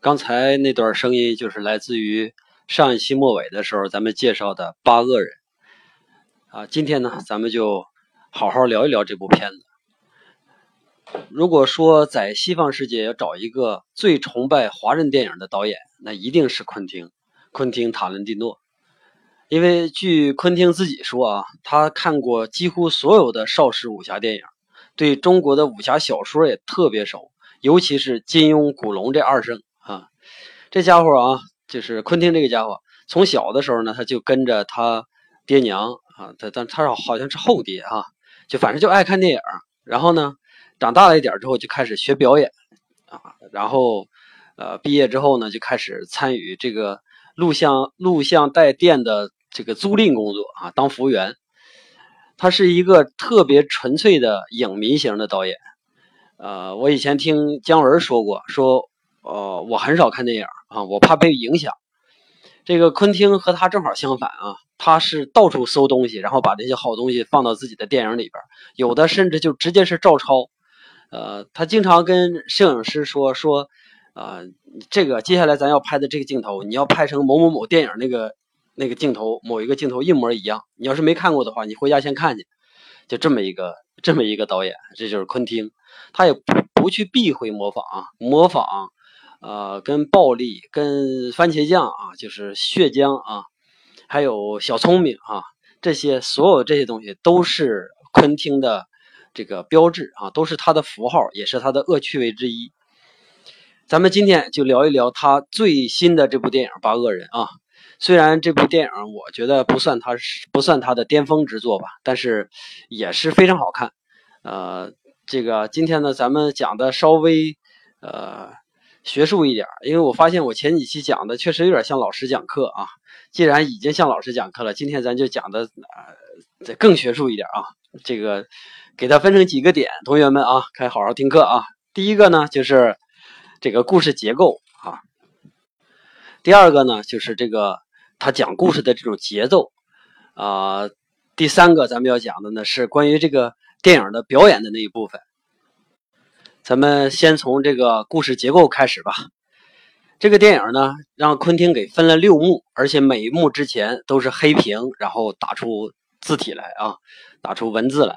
刚才那段声音，就是来自于。上一期末尾的时候咱们介绍的《八恶人》啊。今天呢，咱们就好好聊一聊这部片子。如果说在西方世界要找一个最崇拜华人电影的导演，那一定是昆汀，昆汀·塔伦蒂诺。因为据昆汀自己说啊，他看过几乎所有的邵氏武侠电影，对中国的武侠小说也特别熟，尤其是金庸、古龙这二圣啊。这家伙啊，就是昆汀这个家伙，从小的时候呢，他就跟着他爹娘啊，他但他好像是后爹啊，就反正就爱看电影。然后呢，长大了一点之后就开始学表演啊，然后呃毕业之后呢，就开始参与这个录像录像带店的这个租赁工作啊，当服务员。他是一个特别纯粹的影迷型的导演。呃，我以前听姜文说过，说呃我很少看电影啊，我怕被影响。这个昆汀和他正好相反啊，他是到处搜东西，然后把这些好东西放到自己的电影里边，有的甚至就直接是照抄。呃，他经常跟摄影师说说，啊、这个接下来咱要拍的这个镜头，你要拍成某某某电影那个那个镜头某一个镜头一模一样。你要是没看过的话，你回家先看去。就这么一个这么一个导演，这就是昆汀，他也不不去避讳模仿啊，模仿，呃，跟暴力、跟番茄酱啊，就是血浆啊，还有小聪明啊，这些所有这些东西都是昆汀的这个标志啊，都是他的符号，也是他的恶趣味之一。咱们今天就聊一聊他最新的这部电影《八恶人》啊。虽然这部电影我觉得不算他是不算他的巅峰之作吧，但是也是非常好看。呃，这个今天呢，咱们讲的稍微呃学术一点，因为我发现我前几期讲的确实有点像老师讲课啊。既然已经像老师讲课了，今天咱就讲的呃这更学术一点啊。这个给它分成几个点，同学们啊，该好好听课啊。第一个呢，就是这个故事结构啊。第二个呢，就是这个他讲故事的这种节奏啊、第三个咱们要讲的呢是关于这个电影的表演的那一部分。咱们先从这个故事结构开始吧。这个电影呢，让昆汀给分了六幕，而且每一幕之前都是黑屏，然后打出字体来啊，打出文字来，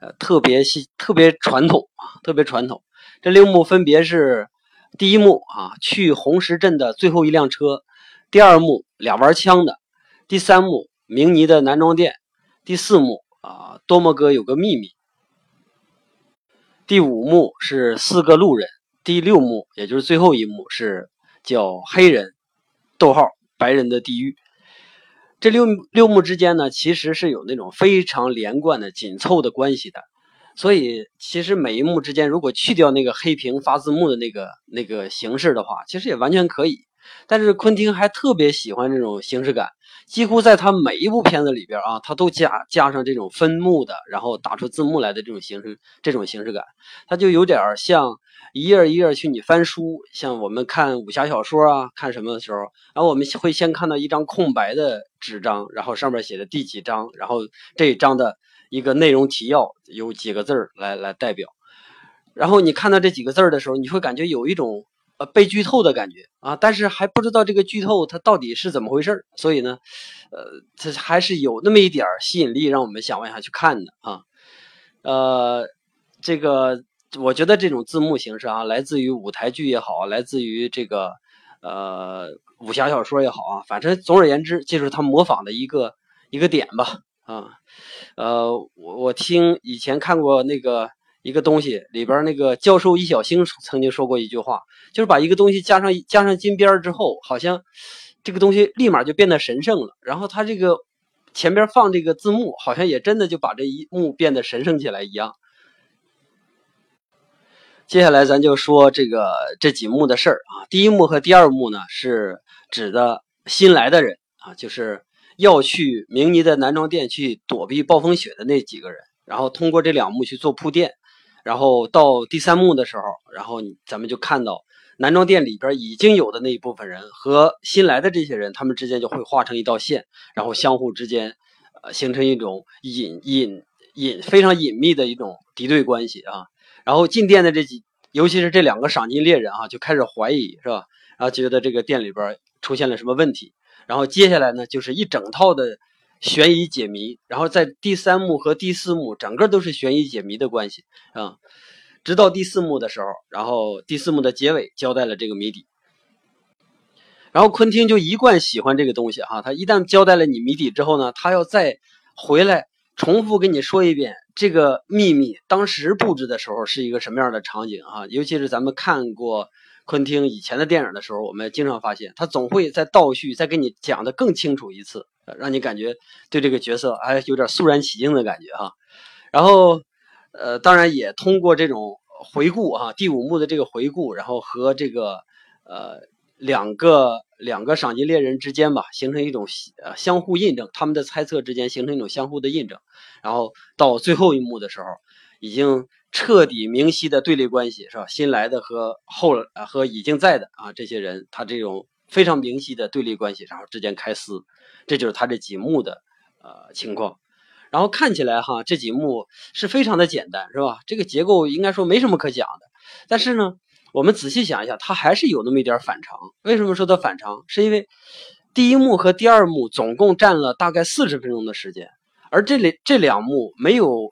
呃，特别细，特别传统啊，特别传统。这六幕分别是：第一幕啊，去红石镇的最后一辆车；第二幕，俩玩枪的；第三幕，明尼的男装店；第四幕啊，多摩哥有个秘密；第五幕是四个路人；第六幕，也就是最后一幕是叫黑人，逗号白人的地狱。这六六幕之间呢，其实是有那种非常连贯的紧凑的关系的。所以，其实每一幕之间，如果去掉那个黑屏发字幕的那个那个形式的话，其实也完全可以。但是昆汀还特别喜欢这种形式感，几乎在他每一部片子里边啊，他都加加上这种分幕的，然后打出字幕来的这种形式，这种形式感，它就有点像一页一页去你翻书，像我们看武侠小说啊，看什么的时候，然后我们会先看到一张空白的纸张，然后上面写的第几章，然后这一章的一个内容提要有几个字儿来来代表，然后你看到这几个字儿的时候，你会感觉有一种呃被剧透的感觉啊，但是还不知道这个剧透它到底是怎么回事儿，所以呢，呃，它还是有那么一点儿吸引力，让我们想往下去看的啊，呃，这个我觉得这种字幕形式啊，来自于舞台剧也好，来自于这个呃武侠小说也好啊，反正总而言之，就是他模仿的一个一个点吧啊。呃，我我听以前看过那个一个东西里边那个教授易小星曾经说过一句话，就是把一个东西加上加上金边之后，好像这个东西立马就变得神圣了。然后他这个前边放这个字幕，好像也真的就把这一幕变得神圣起来一样。接下来咱就说这个这几幕的事儿啊。第一幕和第二幕呢，是指的新来的人啊，就是要去明尼的男装店去躲避暴风雪的那几个人。然后通过这两幕去做铺垫，然后到第三幕的时候，然后咱们就看到男装店里边已经有的那一部分人和新来的这些人，他们之间就会画成一道线，然后相互之间呃形成一种隐隐隐非常隐秘的一种敌对关系啊。然后进店的这几，尤其是这两个赏金猎人啊，就开始怀疑，是吧？然后觉得这个店里边出现了什么问题。然后接下来呢，就是一整套的悬疑解谜。然后在第三幕和第四幕，整个都是悬疑解谜的关系啊。直到第四幕的时候，然后第四幕的结尾交代了这个谜底。然后昆汀就一贯喜欢这个东西哈，他一旦交代了你谜底之后呢，他要再回来重复跟你说一遍。这个秘密当时布置的时候是一个什么样的场景啊？尤其是咱们看过昆汀以前的电影的时候，我们经常发现他总会在倒叙，再给你讲的更清楚一次，让你感觉对这个角色还有点肃然起敬的感觉哈。然后，呃，当然也通过这种回顾啊，第五幕的这个回顾，然后和这个呃两个两个赏金猎人之间吧，形成一种呃相互印证，他们的猜测之间形成一种相互的印证。然后到最后一幕的时候，已经彻底明晰的对立关系是吧？新来的和后啊和已经在的啊这些人，他这种非常明晰的对立关系，然后之间开撕，这就是他这几幕的呃情况。然后看起来哈，这几幕是非常的简单是吧？这个结构应该说没什么可讲的。但是呢，我们仔细想一下，它还是有那么一点反常。为什么说它反常？是因为第一幕和第二幕总共占了大概四十分钟的时间。而这里这两幕没有，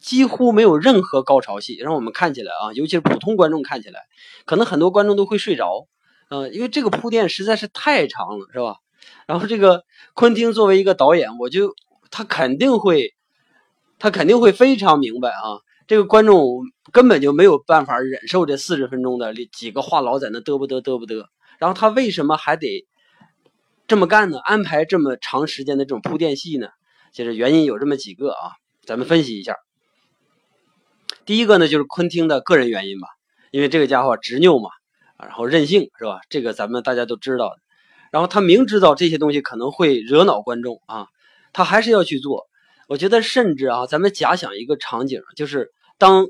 几乎没有任何高潮戏，让我们看起来啊，尤其是普通观众看起来，可能很多观众都会睡着，嗯，因为这个铺垫实在是太长了，是吧？然后这个昆汀作为一个导演，我就他肯定会，他肯定会非常明白啊，这个观众根本就没有办法忍受这四十分钟的几个话痨在那嘚不嘚嘚不嘚，然后他为什么还得这么干呢？安排这么长时间的这种铺垫戏呢？其实原因有这么几个啊，咱们分析一下。第一个呢，就是昆汀的个人原因吧，因为这个家伙执拗嘛，然后任性是吧？这个咱们大家都知道的。然后他明知道这些东西可能会惹恼观众啊，他还是要去做。我觉得甚至啊，咱们假想一个场景，就是当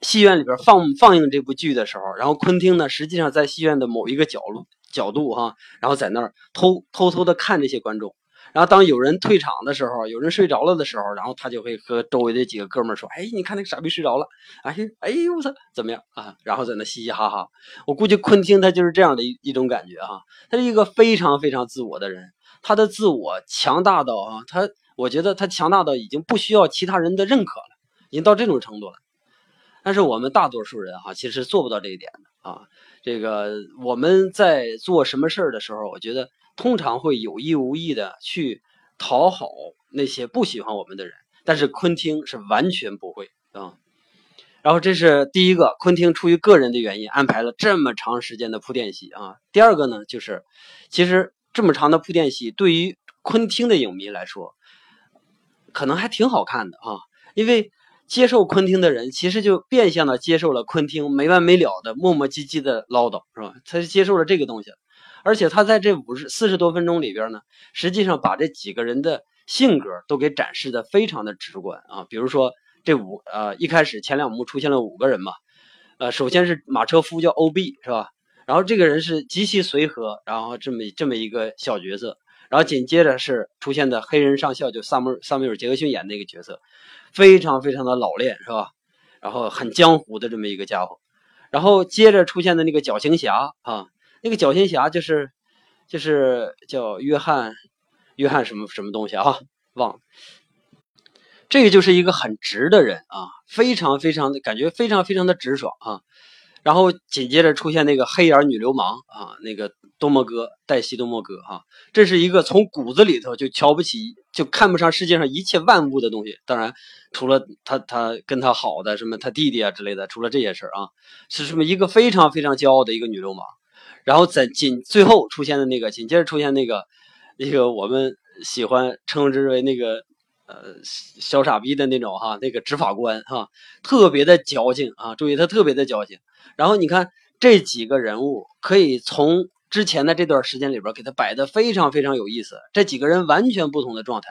戏院里边放放映这部剧的时候，然后昆汀呢，实际上在戏院的某一个角落角度哈，然后在那儿偷偷偷的看这些观众。然后当有人退场的时候，有人睡着了的时候，然后他就会和周围的几个哥们儿说：“哎，你看那个傻逼睡着了，哎，哎呦我操，怎么样啊？”然后在那嘻嘻哈哈。我估计昆汀他就是这样的一一种感觉哈，他是一个非常非常自我的人，他的自我强大到啊，他我觉得他强大到已经不需要其他人的认可了，已经到这种程度了。但是我们大多数人哈，其实做不到这一点的啊。这个我们在做什么事儿的时候，我觉得。通常会有意无意的去讨好那些不喜欢我们的人，但是昆汀是完全不会啊。然后这是第一个，昆汀出于个人的原因安排了这么长时间的铺垫戏啊。第二个呢，就是其实这么长的铺垫戏对于昆汀的影迷来说，可能还挺好看的啊，因为接受昆汀的人其实就变相的接受了昆汀没完没了的磨磨唧唧的唠叨，是吧？他是接受了这个东西。而且他在这五十四十多分钟里边呢，实际上把这几个人的性格都给展示的非常的直观啊。比如说这五呃一开始前两幕出现了五个人嘛，呃首先是马车夫叫 O.B 是吧？然后这个人是极其随和，然后这么这么一个小角色，然后紧接着是出现的黑人上校，就萨姆萨缪尔杰克逊演那个角色，非常非常的老练是吧？然后很江湖的这么一个家伙，然后接着出现的那个绞刑侠啊。那个绞心侠就是，就是叫约翰，约翰什么什么东西啊？忘了。这个就是一个很直的人啊，非常非常的感觉非常非常的直爽啊。然后紧接着出现那个黑眼女流氓啊，那个多莫哥黛西多莫哥哈，这是一个从骨子里头就瞧不起、就看不上世界上一切万物的东西。当然，除了他他跟他好的什么他弟弟啊之类的，除了这些事儿啊，是什么一个非常非常骄傲的一个女流氓。然后在紧最后出现的那个，紧接着出现那个那个我们喜欢称之为那个。呃，小傻逼的那种哈，那个执法官哈，特别的矫情啊！注意，他特别的矫情。然后你看这几个人物，可以从之前的这段时间里边给他摆的非常非常有意思。这几个人完全不同的状态。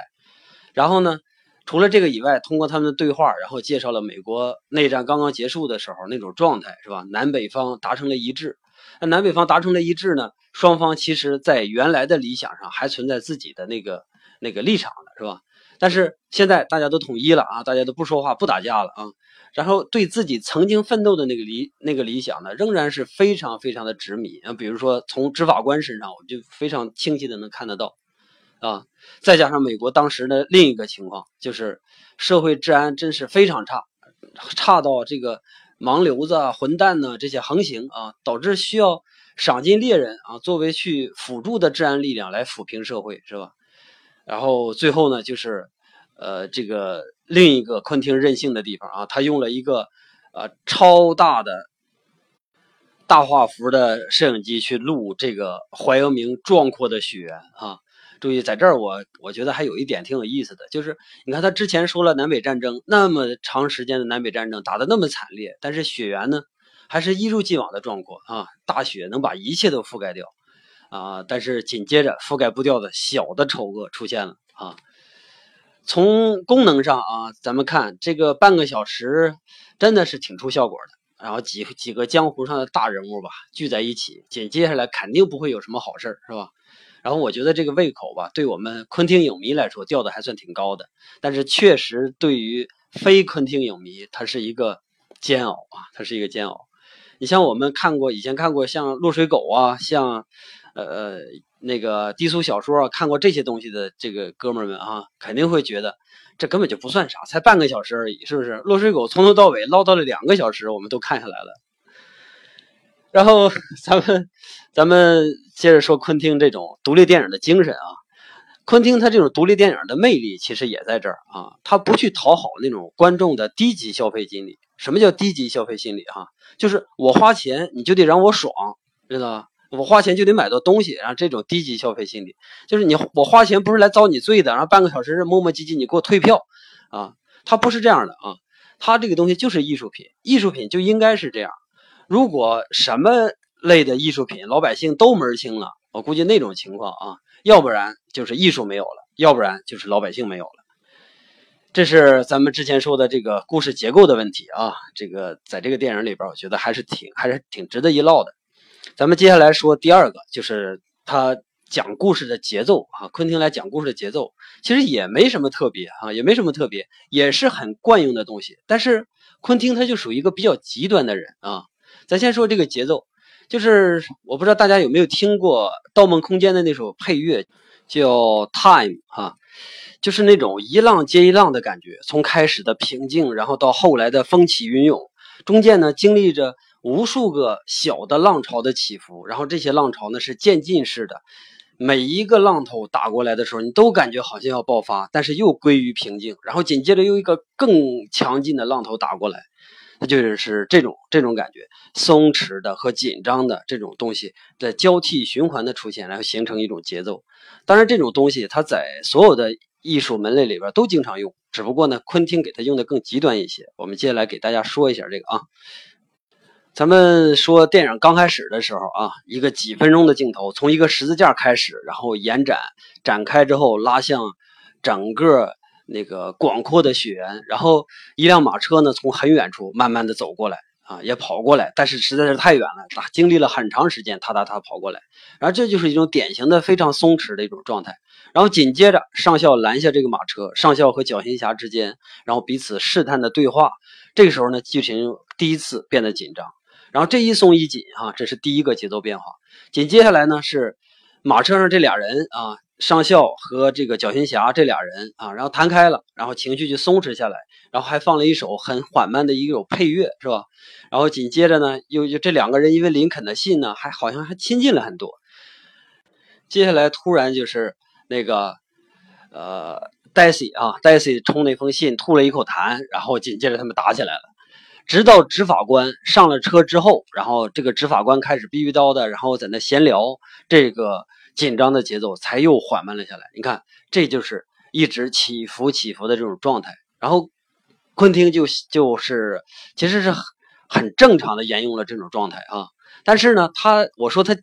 然后呢，除了这个以外，通过他们的对话，然后介绍了美国内战刚刚结束的时候那种状态，是吧？南北方达成了一致。那南北方达成了一致呢，双方其实在原来的理想上还存在自己的那个那个立场的，是吧？但是现在大家都统一了啊，大家都不说话不打架了啊，然后对自己曾经奋斗的那个理那个理想呢，仍然是非常非常的执迷啊。比如说从执法官身上，我就非常清晰的能看得到啊。再加上美国当时的另一个情况，就是社会治安真是非常差，差到这个盲流子、混蛋呢这些横行啊，导致需要赏金猎人啊作为去辅助的治安力量来抚平社会，是吧？然后最后呢，就是。呃，这个另一个昆汀任性的地方啊，他用了一个呃超大的大画幅的摄影机去录这个怀俄明壮阔的雪原啊。注意，在这儿我我觉得还有一点挺有意思的，就是你看他之前说了南北战争那么长时间的南北战争打得那么惨烈，但是雪原呢还是一如既往的壮阔啊，大雪能把一切都覆盖掉啊。但是紧接着覆盖不掉的小的丑恶出现了啊。从功能上啊，咱们看这个半个小时真的是挺出效果的。然后几几个江湖上的大人物吧聚在一起，紧接下来肯定不会有什么好事儿是吧？然后我觉得这个胃口吧，对我们昆汀影迷来说吊的还算挺高的。但是确实对于非昆汀影迷，它是一个煎熬啊，它是一个煎熬。你像我们看过以前看过像落水狗啊，像呃。那个低俗小说啊看过这些东西的这个哥们儿们啊，肯定会觉得这根本就不算啥，才半个小时而已，是不是？落水狗从头到尾唠叨了两个小时，我们都看下来了。然后咱们咱们接着说昆汀这种独立电影的精神啊，昆汀他这种独立电影的魅力其实也在这儿啊，他不去讨好那种观众的低级消费心理。什么叫低级消费心理？哈，就是我花钱你就得让我爽，知道吧？我花钱就得买到东西，然后这种低级消费心理，就是你我花钱不是来遭你罪的，然后半个小时磨磨唧唧你给我退票，啊，他不是这样的啊，他这个东西就是艺术品，艺术品就应该是这样。如果什么类的艺术品老百姓都门清了，我估计那种情况啊，要不然就是艺术没有了，要不然就是老百姓没有了。这是咱们之前说的这个故事结构的问题啊，这个在这个电影里边，我觉得还是挺还是挺值得一唠的。咱们接下来说第二个，就是他讲故事的节奏啊。昆汀来讲故事的节奏，其实也没什么特别啊，也没什么特别，也是很惯用的东西。但是昆汀他就属于一个比较极端的人啊。咱先说这个节奏，就是我不知道大家有没有听过《盗梦空间》的那首配乐，叫《Time》哈，就是那种一浪接一浪的感觉，从开始的平静，然后到后来的风起云涌，中间呢经历着。无数个小的浪潮的起伏，然后这些浪潮呢是渐进式的，每一个浪头打过来的时候，你都感觉好像要爆发，但是又归于平静，然后紧接着又一个更强劲的浪头打过来，它就是这种这种感觉，松弛的和紧张的这种东西在交替循环的出现，然后形成一种节奏。当然，这种东西它在所有的艺术门类里边都经常用，只不过呢，昆汀给它用的更极端一些。我们接下来给大家说一下这个啊。咱们说电影刚开始的时候啊，一个几分钟的镜头，从一个十字架开始，然后延展展开之后拉向整个那个广阔的雪原，然后一辆马车呢从很远处慢慢的走过来啊，也跑过来，但是实在是太远了，啊，经历了很长时间，踏踏踏跑过来，然后这就是一种典型的非常松弛的一种状态。然后紧接着上校拦下这个马车，上校和绞刑侠之间，然后彼此试探的对话，这个时候呢剧情第一次变得紧张。然后这一松一紧，哈，这是第一个节奏变化。紧接下来呢是马车上这俩人啊，上校和这个绞心侠这俩人啊，然后谈开了，然后情绪就松弛下来，然后还放了一首很缓慢的一首配乐，是吧？然后紧接着呢，又就这两个人因为林肯的信呢，还好像还亲近了很多。接下来突然就是那个呃黛西啊，黛西冲那封信吐了一口痰，然后紧接着他们打起来了。直到执法官上了车之后，然后这个执法官开始逼逼叨的，然后在那闲聊，这个紧张的节奏才又缓慢了下来。你看，这就是一直起伏起伏的这种状态。然后昆汀就就是其实是很正常的沿用了这种状态啊。但是呢，他我说他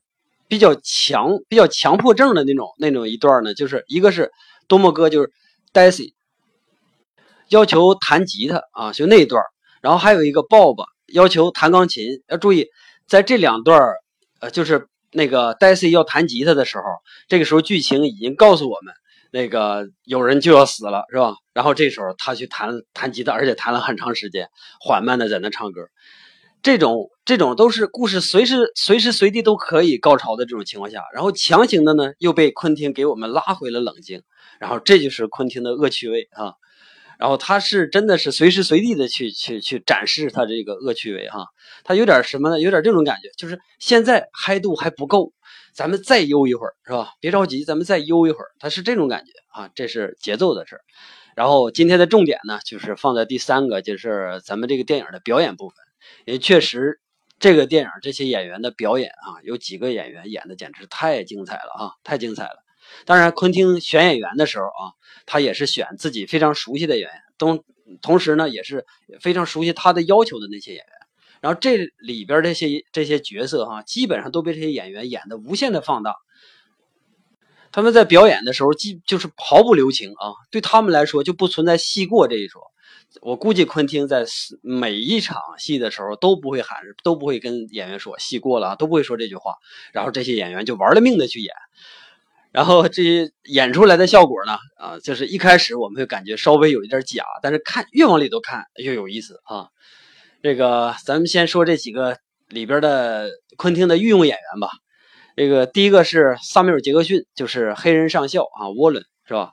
比较强、比较强迫症的那种那种一段呢，就是一个是多莫哥就是 Daisy 要求弹吉他啊，就那一段。然后还有一个 Bob 要求弹钢琴，要注意，在这两段呃，就是那个戴西要弹吉他的时候，这个时候剧情已经告诉我们，那个有人就要死了，是吧？然后这时候他去弹弹吉他，而且弹了很长时间，缓慢的在那唱歌，这种这种都是故事随时随时随地都可以高潮的这种情况下，然后强行的呢又被昆汀给我们拉回了冷静，然后这就是昆汀的恶趣味啊。然后他是真的是随时随地的去去去展示他这个恶趣味哈，他有点什么呢？有点这种感觉，就是现在嗨度还不够，咱们再悠一会儿是吧？别着急，咱们再悠一会儿，他是这种感觉啊，这是节奏的事儿。然后今天的重点呢，就是放在第三个，就是咱们这个电影的表演部分，也确实这个电影这些演员的表演啊，有几个演员演的简直太精彩了啊，太精彩了。当然，昆汀选演员的时候啊，他也是选自己非常熟悉的演员，同同时呢，也是非常熟悉他的要求的那些演员。然后这里边这些这些角色哈，基本上都被这些演员演的无限的放大。他们在表演的时候，基就是毫不留情啊，对他们来说就不存在戏过这一说。我估计昆汀在每一场戏的时候都不会喊，都不会跟演员说戏过了，都不会说这句话。然后这些演员就玩了命的去演。然后这些演出来的效果呢？啊，就是一开始我们会感觉稍微有一点假，但是看越往里头看越有意思啊。这个咱们先说这几个里边的昆汀的御用演员吧。这个第一个是萨缪尔·杰克逊，就是黑人上校啊，沃伦是吧？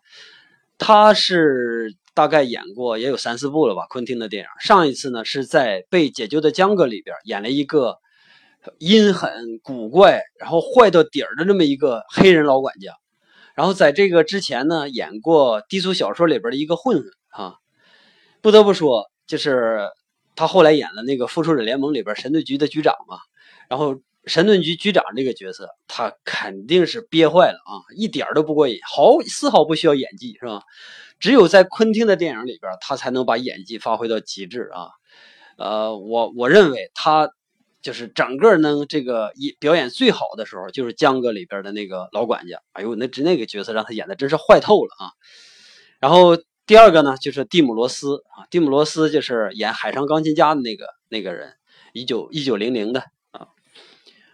他是大概演过也有三四部了吧，昆汀的电影。上一次呢是在《被解救的江哥》里边演了一个。阴狠古怪，然后坏到底儿的这么一个黑人老管家，然后在这个之前呢，演过低俗小说里边的一个混混啊。不得不说，就是他后来演了那个《复仇者联盟》里边神盾局的局长嘛。然后神盾局局长这个角色，他肯定是憋坏了啊，一点都不过瘾，毫丝毫不需要演技，是吧？只有在昆汀的电影里边，他才能把演技发挥到极致啊。呃，我我认为他。就是整个能这个一表演最好的时候，就是江哥里边的那个老管家。哎呦，那那个角色让他演的真是坏透了啊！然后第二个呢，就是蒂姆罗斯啊，蒂姆罗斯就是演《海上钢琴家》的那个那个人，一九一九零零的啊。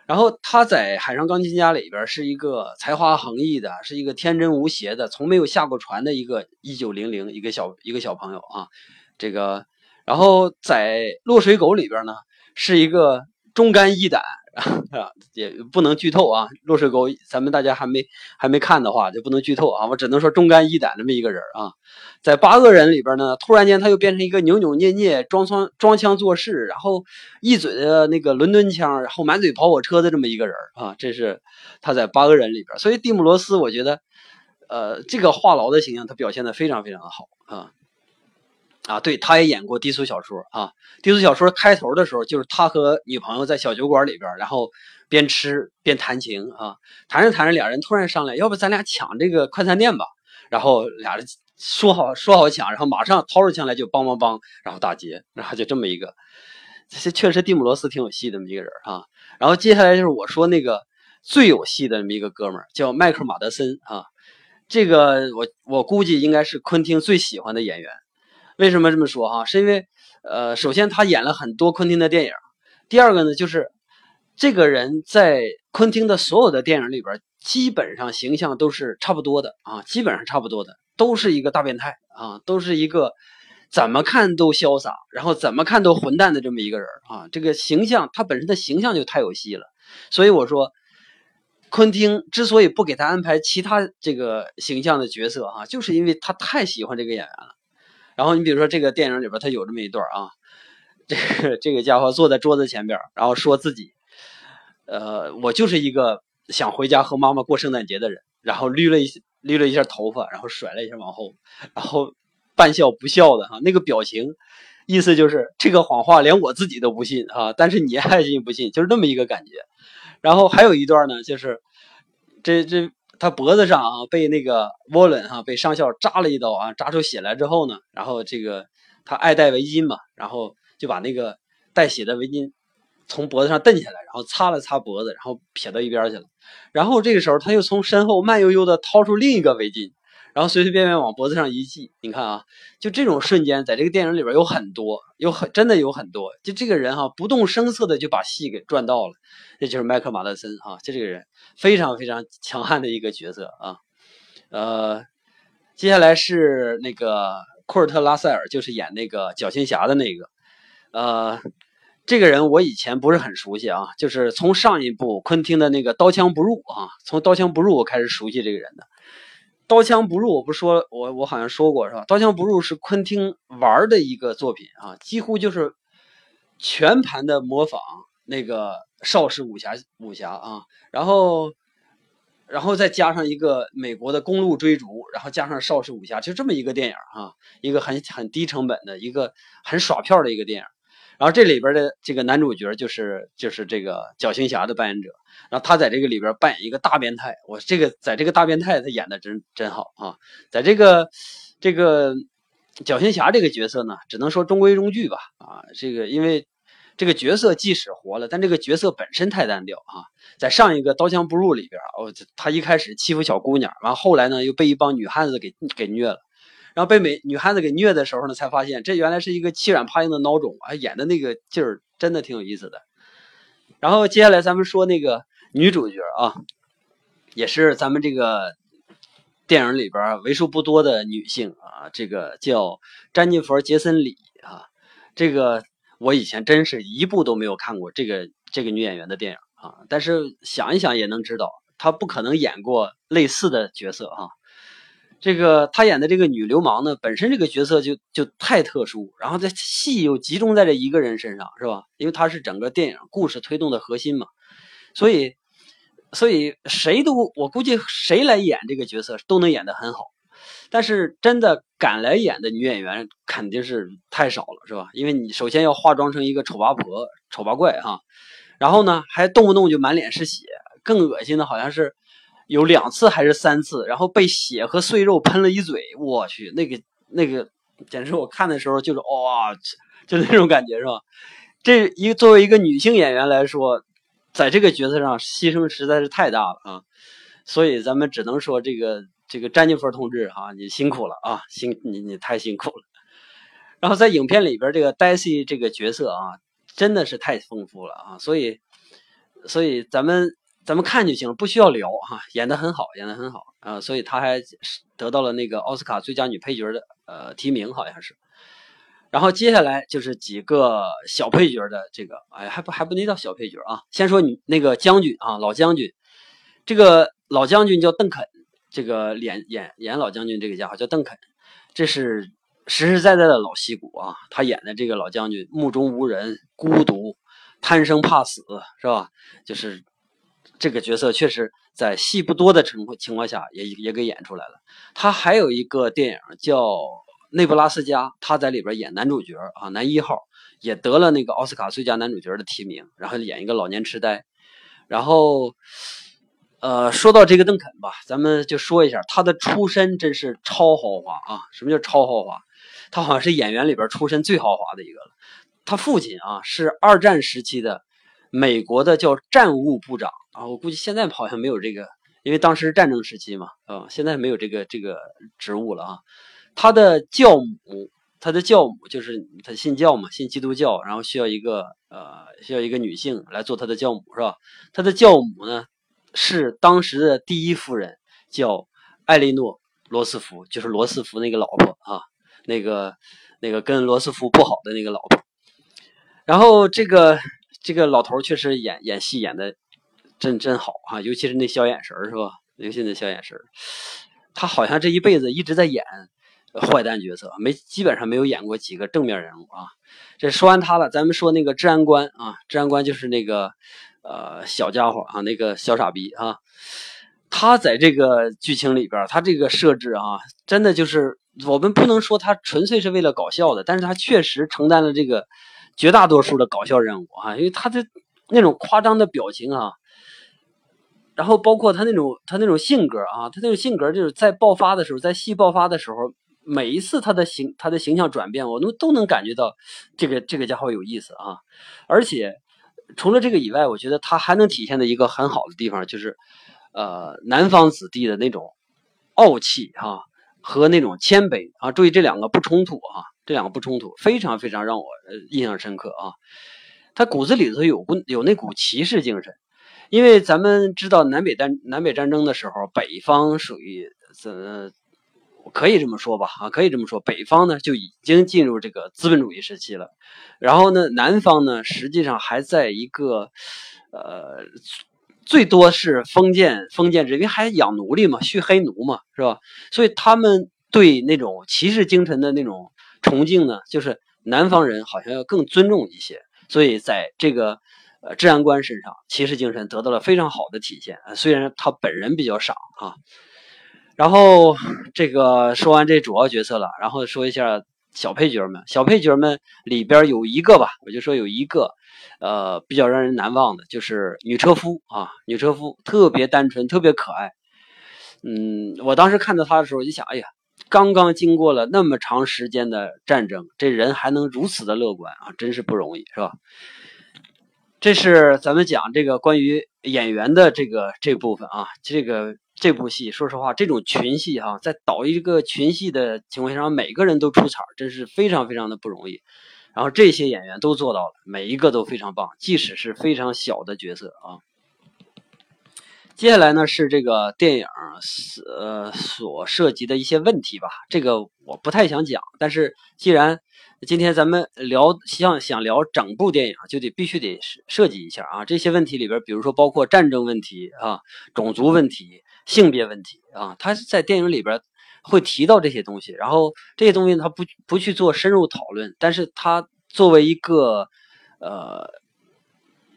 然后他在《海上钢琴家》里边是一个才华横溢的，是一个天真无邪的，从没有下过船的一个一九零零一个小一个小朋友啊。这个，然后在《落水狗》里边呢，是一个。忠肝义胆 啊，也不能剧透啊。落水狗，咱们大家还没还没看的话，就不能剧透啊。我只能说忠肝义胆这么一个人啊，在八恶人里边呢，突然间他又变成一个扭扭捏捏、装装装腔作势，然后一嘴的那个伦敦腔，然后满嘴跑火车的这么一个人啊。这是他在八恶人里边，所以蒂姆罗斯，我觉得，呃，这个话痨的形象他表现的非常非常的好啊。啊，对，他也演过低俗小说啊。低俗小说开头的时候，就是他和女朋友在小酒馆里边，然后边吃边弹琴啊，弹着弹着，俩人突然商量，要不咱俩抢这个快餐店吧？然后俩人说好说好抢，然后马上掏出枪来就梆梆梆，然后打劫，然后就这么一个，这确实蒂姆罗斯挺有戏的这么一个人啊。然后接下来就是我说那个最有戏的这么一个哥们儿，叫迈克马德森啊。这个我我估计应该是昆汀最喜欢的演员。为什么这么说哈？是因为，呃，首先他演了很多昆汀的电影，第二个呢，就是这个人在昆汀的所有的电影里边，基本上形象都是差不多的啊，基本上差不多的，都是一个大变态啊，都是一个怎么看都潇洒，然后怎么看都混蛋的这么一个人啊。这个形象，他本身的形象就太有戏了，所以我说，昆汀之所以不给他安排其他这个形象的角色哈，就是因为他太喜欢这个演员了。然后你比如说这个电影里边，他有这么一段啊，这个这个家伙坐在桌子前边，然后说自己，呃，我就是一个想回家和妈妈过圣诞节的人，然后捋了一捋了一下头发，然后甩了一下往后，然后半笑不笑的哈，那个表情，意思就是这个谎话连我自己都不信啊，但是你爱信不信，就是那么一个感觉。然后还有一段呢，就是这这他脖子上啊被那个沃伦哈被上校扎了一刀啊，扎出血来之后呢，然后这个他爱戴围巾嘛，然后就把那个带血的围巾从脖子上蹬下来，然后擦了擦脖子，然后撇到一边去了。然后这个时候他又从身后慢悠悠的掏出另一个围巾。然后随随便便往脖子上一系，你看啊，就这种瞬间，在这个电影里边有很多，有很真的有很多。就这个人哈，不动声色的就把戏给赚到了，这就是迈克马特森哈，就这个人非常非常强悍的一个角色啊。呃，接下来是那个库尔特拉塞尔，就是演那个绞心侠的那个。呃，这个人我以前不是很熟悉啊，就是从上一部昆汀的那个刀枪不入啊，从刀枪不入我开始熟悉这个人的。刀枪不入，我不说，我我好像说过是吧？刀枪不入是昆汀玩的一个作品啊，几乎就是全盘的模仿那个邵氏武侠武侠啊，然后然后再加上一个美国的公路追逐，然后加上邵氏武侠，就这么一个电影啊，一个很很低成本的一个很耍票的一个电影。然后这里边的这个男主角就是就是这个绞心侠的扮演者，然后他在这个里边扮演一个大变态，我这个在这个大变态他演的真真好啊，在这个这个绞心侠这个角色呢，只能说中规中矩吧啊，这个因为这个角色即使活了，但这个角色本身太单调啊，在上一个刀枪不入里边，哦，他一开始欺负小姑娘，完后来呢又被一帮女汉子给给虐了。然后被美女汉子给虐的时候呢，才发现这原来是一个欺软怕硬的孬种啊！演的那个劲儿真的挺有意思的。然后接下来咱们说那个女主角啊，也是咱们这个电影里边为数不多的女性啊，这个叫詹妮弗·杰森·里啊。这个我以前真是一部都没有看过这个这个女演员的电影啊，但是想一想也能知道，她不可能演过类似的角色啊。这个他演的这个女流氓呢，本身这个角色就就太特殊，然后这戏又集中在这一个人身上，是吧？因为他是整个电影故事推动的核心嘛，所以，所以谁都我估计谁来演这个角色都能演得很好，但是真的敢来演的女演员肯定是太少了，是吧？因为你首先要化妆成一个丑八婆、丑八怪哈，然后呢还动不动就满脸是血，更恶心的好像是。有两次还是三次，然后被血和碎肉喷了一嘴，我去，那个那个，简直我看的时候就是哇，就那种感觉是吧？这一作为一个女性演员来说，在这个角色上牺牲实在是太大了啊！所以咱们只能说这个这个詹妮弗同志哈，你辛苦了啊，辛你你太辛苦了。然后在影片里边，这个 Daisy 这个角色啊，真的是太丰富了啊，所以所以咱们。咱们看就行了，不需要聊哈，演得很好，演得很好啊，所以他还得到了那个奥斯卡最佳女配角的呃提名，好像是。然后接下来就是几个小配角的这个，哎，还不还不能叫小配角啊。先说你那个将军啊，老将军，这个老将军叫邓肯，这个演演演老将军这个家伙叫邓肯，这是实实在在的老戏骨啊。他演的这个老将军目中无人，孤独，贪生怕死，是吧？就是。这个角色确实在戏不多的情情况下也也给演出来了。他还有一个电影叫《内布拉斯加》，他在里边演男主角啊，男一号，也得了那个奥斯卡最佳男主角的提名，然后演一个老年痴呆。然后，呃，说到这个邓肯吧，咱们就说一下他的出身真是超豪华啊！什么叫超豪华？他好像是演员里边出身最豪华的一个了。他父亲啊是二战时期的美国的叫战务部长。啊，我估计现在好像没有这个，因为当时是战争时期嘛，啊，现在没有这个这个职务了啊。他的教母，他的教母就是他信教嘛，信基督教，然后需要一个呃需要一个女性来做他的教母是吧？他的教母呢是当时的第一夫人，叫艾莉诺·罗斯福，就是罗斯福那个老婆啊，那个那个跟罗斯福不好的那个老婆。然后这个这个老头确实演演戏演的。真真好啊，尤其是那小眼神儿是吧？尤其那小眼神儿，他好像这一辈子一直在演坏蛋角色，没基本上没有演过几个正面人物啊。这说完他了，咱们说那个治安官啊，治安官就是那个呃小家伙啊，那个小傻逼啊。他在这个剧情里边，他这个设置啊，真的就是我们不能说他纯粹是为了搞笑的，但是他确实承担了这个绝大多数的搞笑任务啊，因为他的那种夸张的表情啊，然后包括他那种他那种性格啊，他那种性格就是在爆发的时候，在戏爆发的时候，每一次他的形他的形象转变，我都都能感觉到这个这个家伙有意思啊，而且除了这个以外，我觉得他还能体现的一个很好的地方就是。呃，南方子弟的那种傲气哈，和那种谦卑啊，注意这两个不冲突啊，这两个不冲突，非常非常让我印象深刻啊。他骨子里头有股有那股骑士精神，因为咱们知道南北战南北战争的时候，北方属于怎可以这么说吧啊，可以这么说，北方呢就已经进入这个资本主义时期了，然后呢，南方呢实际上还在一个呃。最多是封建封建制，因为还养奴隶嘛，蓄黑奴嘛，是吧？所以他们对那种骑士精神的那种崇敬呢，就是南方人好像要更尊重一些。所以在这个呃治安官身上，骑士精神得到了非常好的体现。虽然他本人比较傻啊。然后这个说完这主要角色了，然后说一下小配角们。小配角们里边有一个吧，我就说有一个。呃，比较让人难忘的就是女车夫啊，女车夫特别单纯，特别可爱。嗯，我当时看到她的时候，就想，哎呀，刚刚经过了那么长时间的战争，这人还能如此的乐观啊，真是不容易，是吧？这是咱们讲这个关于演员的这个这部分啊，这个这部戏，说实话，这种群戏哈，在导一个群戏的情况下，每个人都出彩，真是非常非常的不容易。然后这些演员都做到了，每一个都非常棒，即使是非常小的角色啊。接下来呢是这个电影呃所涉及的一些问题吧，这个我不太想讲，但是既然今天咱们聊想想聊整部电影，就得必须得设计一下啊。这些问题里边，比如说包括战争问题啊、种族问题、性别问题啊，他在电影里边。会提到这些东西，然后这些东西他不不去做深入讨论，但是他作为一个呃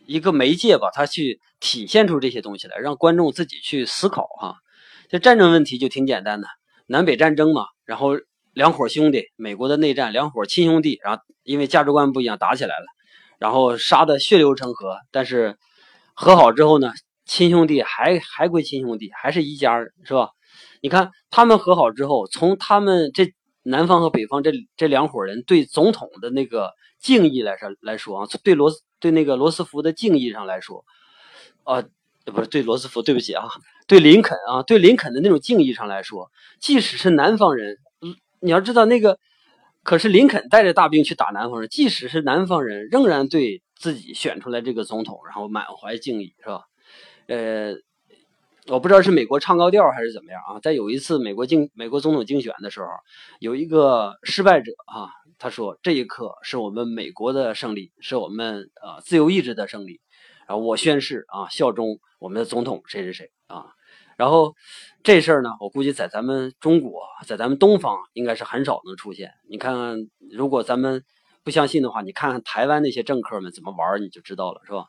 一个媒介吧，它去体现出这些东西来，让观众自己去思考哈。这战争问题就挺简单的，南北战争嘛，然后两伙兄弟，美国的内战，两伙亲兄弟，然后因为价值观不一样打起来了，然后杀的血流成河，但是和好之后呢，亲兄弟还还归亲兄弟，还是一家是吧？你看，他们和好之后，从他们这南方和北方这这两伙人对总统的那个敬意来说来说啊，对罗斯对那个罗斯福的敬意上来说，啊，不是对罗斯福，对不起啊，对林肯啊，对林肯的那种敬意上来说，即使是南方人，你要知道那个，可是林肯带着大兵去打南方人，即使是南方人，仍然对自己选出来这个总统，然后满怀敬意，是吧？呃。我不知道是美国唱高调还是怎么样啊？在有一次美国竞美国总统竞选的时候，有一个失败者啊，他说：“这一刻是我们美国的胜利，是我们啊自由意志的胜利。”然后我宣誓啊，效忠我们的总统谁谁谁啊。然后这事儿呢，我估计在咱们中国，在咱们东方应该是很少能出现。你看看，如果咱们不相信的话，你看看台湾那些政客们怎么玩，你就知道了，是吧？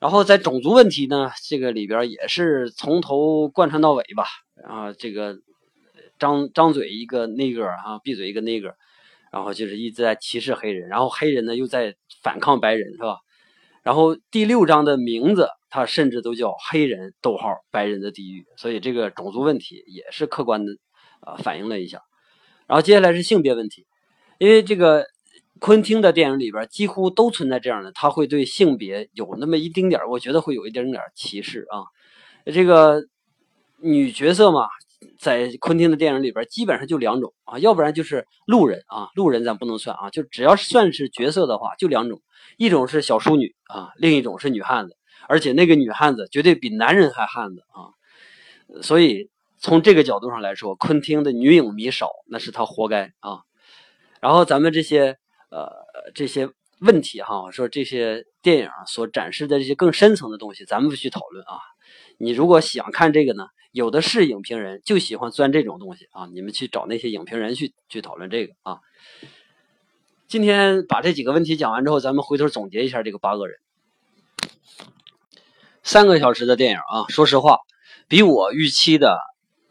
然后在种族问题呢，这个里边也是从头贯穿到尾吧。啊，这个张张嘴一个那个啊，闭嘴一个那个，然后就是一直在歧视黑人，然后黑人呢又在反抗白人，是吧？然后第六章的名字，它甚至都叫“黑人逗号白人的地狱”，所以这个种族问题也是客观的啊反映了一下。然后接下来是性别问题，因为这个。昆汀的电影里边几乎都存在这样的，他会对性别有那么一丁点儿我觉得会有一丁点儿歧视啊。这个女角色嘛，在昆汀的电影里边基本上就两种啊，要不然就是路人啊，路人咱不能算啊，就只要算是角色的话，就两种，一种是小淑女啊，另一种是女汉子，而且那个女汉子绝对比男人还汉子啊。所以从这个角度上来说，昆汀的女影迷少，那是他活该啊。然后咱们这些。呃，这些问题哈，说这些电。影所展示的这些更深层的东西，咱们不去讨论啊。你如果想看这个呢，有的是影评人就喜欢钻这种东西啊，你们去找那些影评人去去讨论这个啊。今天把这几个问题讲完之后，咱们回头总结一下这个八个人。三个小时的电影啊，说实话，比我预期的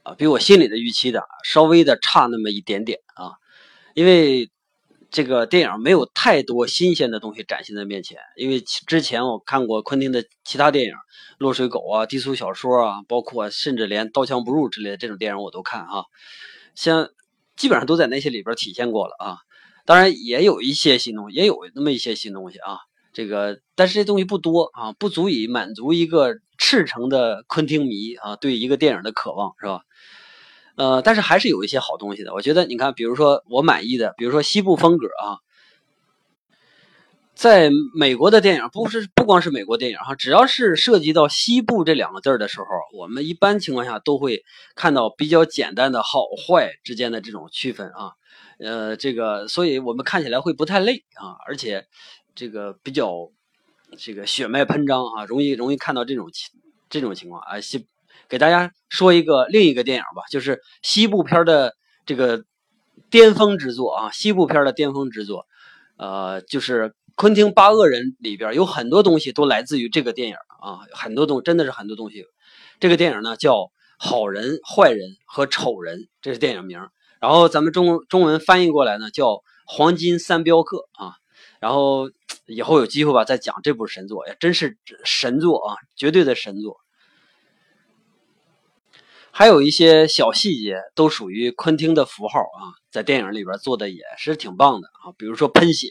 啊，比我心里的预期的稍微的差那么一点点啊，因为这个电影没有太多新鲜的东西展现在面前。因为之前我看过昆汀的其他电影，《落水狗》啊，《低俗小说》啊，包括甚至连《刀枪不入》之类的这种电影我都看啊，像基本上都在那些里边体现过了啊。当然也有一些新东西，也有那么一些新东西啊。这个，但是这东西不多啊，不足以满足一个赤诚的昆汀迷啊对一个电影的渴望，是吧？呃，但是还是有一些好东西的。我觉得，你看，比如说我满意的，比如说西部风格啊，在美国的电影，不是不光是美国电影哈，只要是涉及到西部这两个字的时候，我们一般情况下都会看到比较简单的好坏之间的这种区分啊。呃，这个，所以我们看起来会不太累啊，而且这个比较这个血脉喷张啊，容易容易看到这种情这种情况啊。西给大家说一个另一个电影吧，就是西部片的这个巅峰之作啊，西部片的巅峰之作，呃，就是昆汀八恶人里边有很多东西都来自于这个电影啊，很多东真的是很多东西。这个电影呢叫《好人、坏人和丑人》，这是电影名。然后咱们中中文翻译过来呢，叫《黄金三镖客》啊。然后 以后有机会吧，再讲这部神作，也真是神作啊，绝对的神作。还有一些小细节都属于昆汀的符号啊，在电影里边做的也是挺棒的啊。比如说喷血，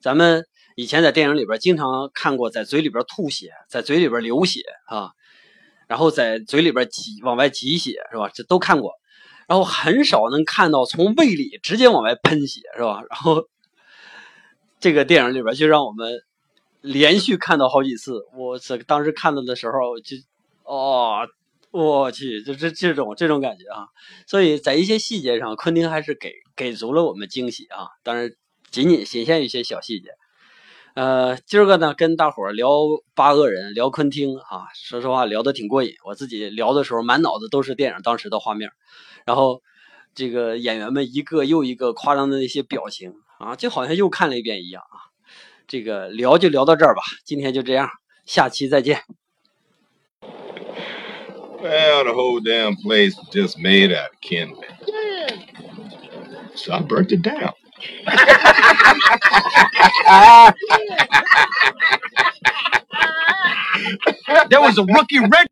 咱们以前在电影里边经常看过，在嘴里边吐血，在嘴里边流血啊，然后在嘴里边挤往外挤血，是吧？这都看过。然后很少能看到从胃里直接往外喷血，是吧？然后这个电影里边就让我们连续看到好几次。我这当时看到的时候就，哦，我去，就这这种这种感觉啊！所以在一些细节上，昆汀还是给给足了我们惊喜啊！当然，仅仅仅限于一些小细节。呃，今儿个呢，跟大伙儿聊八个人，聊昆汀啊，说实话聊得挺过瘾。我自己聊的时候，满脑子都是电影当时的画面。然后，这个演员们一个又一个夸张的那些表情啊，就好像又看了一遍一样啊。这个聊就聊到这儿吧，今天就这样，下期再见。Well, the whole damn place was just made out of kindling. So I burnt it down. there was a rookie red.